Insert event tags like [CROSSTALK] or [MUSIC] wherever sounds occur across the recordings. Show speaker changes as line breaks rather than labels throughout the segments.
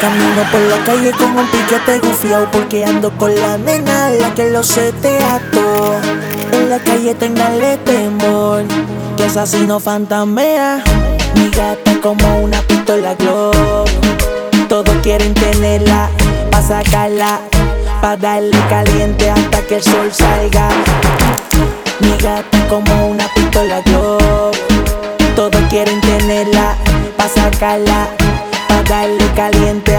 Camino por la calle con un piquete gufiao Porque ando con la nena, la que lo setea todo En la calle tenganle temor Que es así no fantamea Mi gata como una pistola glow Todos quieren tenerla, pa' sacarla Pa' darle caliente hasta que el sol salga. Mi gata como una pistola glow Todos quieren tenerla, pa' sacarla Pa' darle caliente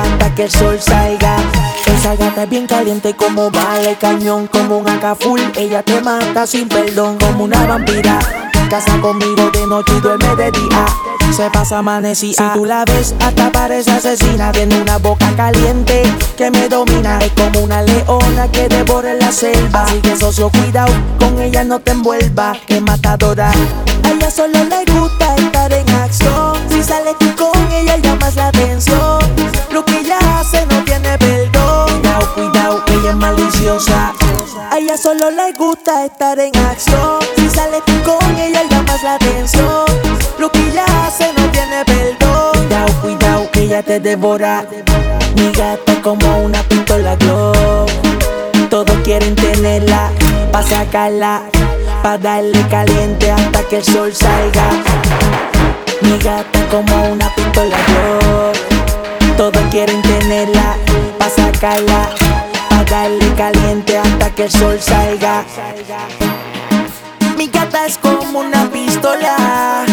el sol salga. Esa gata es bien caliente como vale cañón Como un AK full, ella te mata sin perdón Como una vampira. Casa conmigo de noche y duerme de día. Se pasa amanecida. Si tú la ves, hasta parece asesina. Tiene una boca caliente que me domina. Es como una leona que devora la selva. Así que socio, cuidado, con ella no te envuelva Que matadora. A ella solo le gusta estar a ella solo le gusta estar en acción. Si sales tú con ella llamas la atención. Lo que ella hace no tiene perdón. Cuidado, cuidado, que ella te devora. Mi gata como una pistola glow. Todos quieren tenerla Pa' sacarla Pa' darle caliente hasta que el sol salga. Mi gata como una pistola glow. Todos quieren tenerla Pa' sacarla Pa' darle caliente hasta que el sol salga. Mi gata es como una pistola.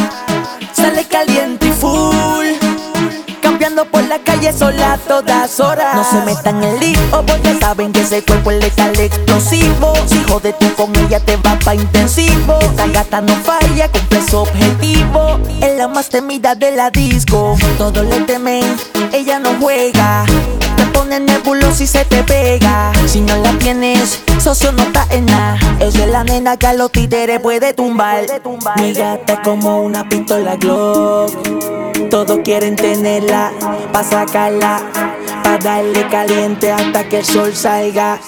Sale caliente y full. Cambiando por la calle sola a todas horas. No se metan en lío porque saben que ese cuerpo es letal explosivo. Si jode tú con ella te va pa' intensivo. Esta gata no falla, cumple su objetivo. Es la más temida de la disco. Todos le temen, ella no juega pone nebuloso y se te pega. Si no la tienes, socio no está en nada. Ella es la nena que a los títeres puede tumbar. Mi gata es como una pistola Glock. Todos quieren tenerla, pa' sacarla, pa' darle caliente hasta que el sol salga.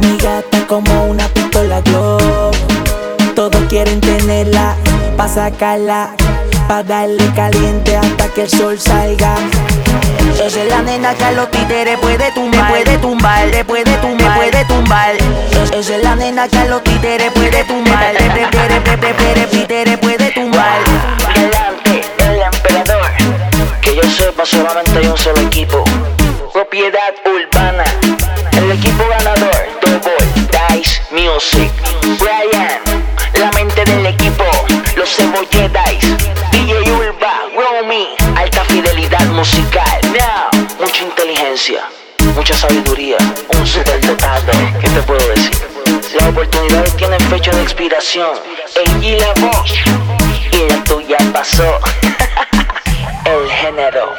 Mi gata es como una pistola Glock. Todos quieren tenerla, pa' sacarla, pa' darle caliente hasta que el sol salga. Esa es la nena que a los títeres puede tumbar, me puede tumbar, le puede tumbar, me puede tumbar. Esa es la nena que a los títeres puede tumbar, le puede, puede, títere puede tumbar.
Delante el emperador, que yo sepa solamente hay un solo equipo. Propiedad urbana, el equipo ganador, Double Dice Music. Brian, la mente del equipo, los cebolletais, mucha sabiduría, un super dotado. ¿Qué te puedo decir? Las oportunidades tienen fecha de expiración. El y la voz, y la tuya pasó. [LAUGHS] El género,